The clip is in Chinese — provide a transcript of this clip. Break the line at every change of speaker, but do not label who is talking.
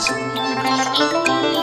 情。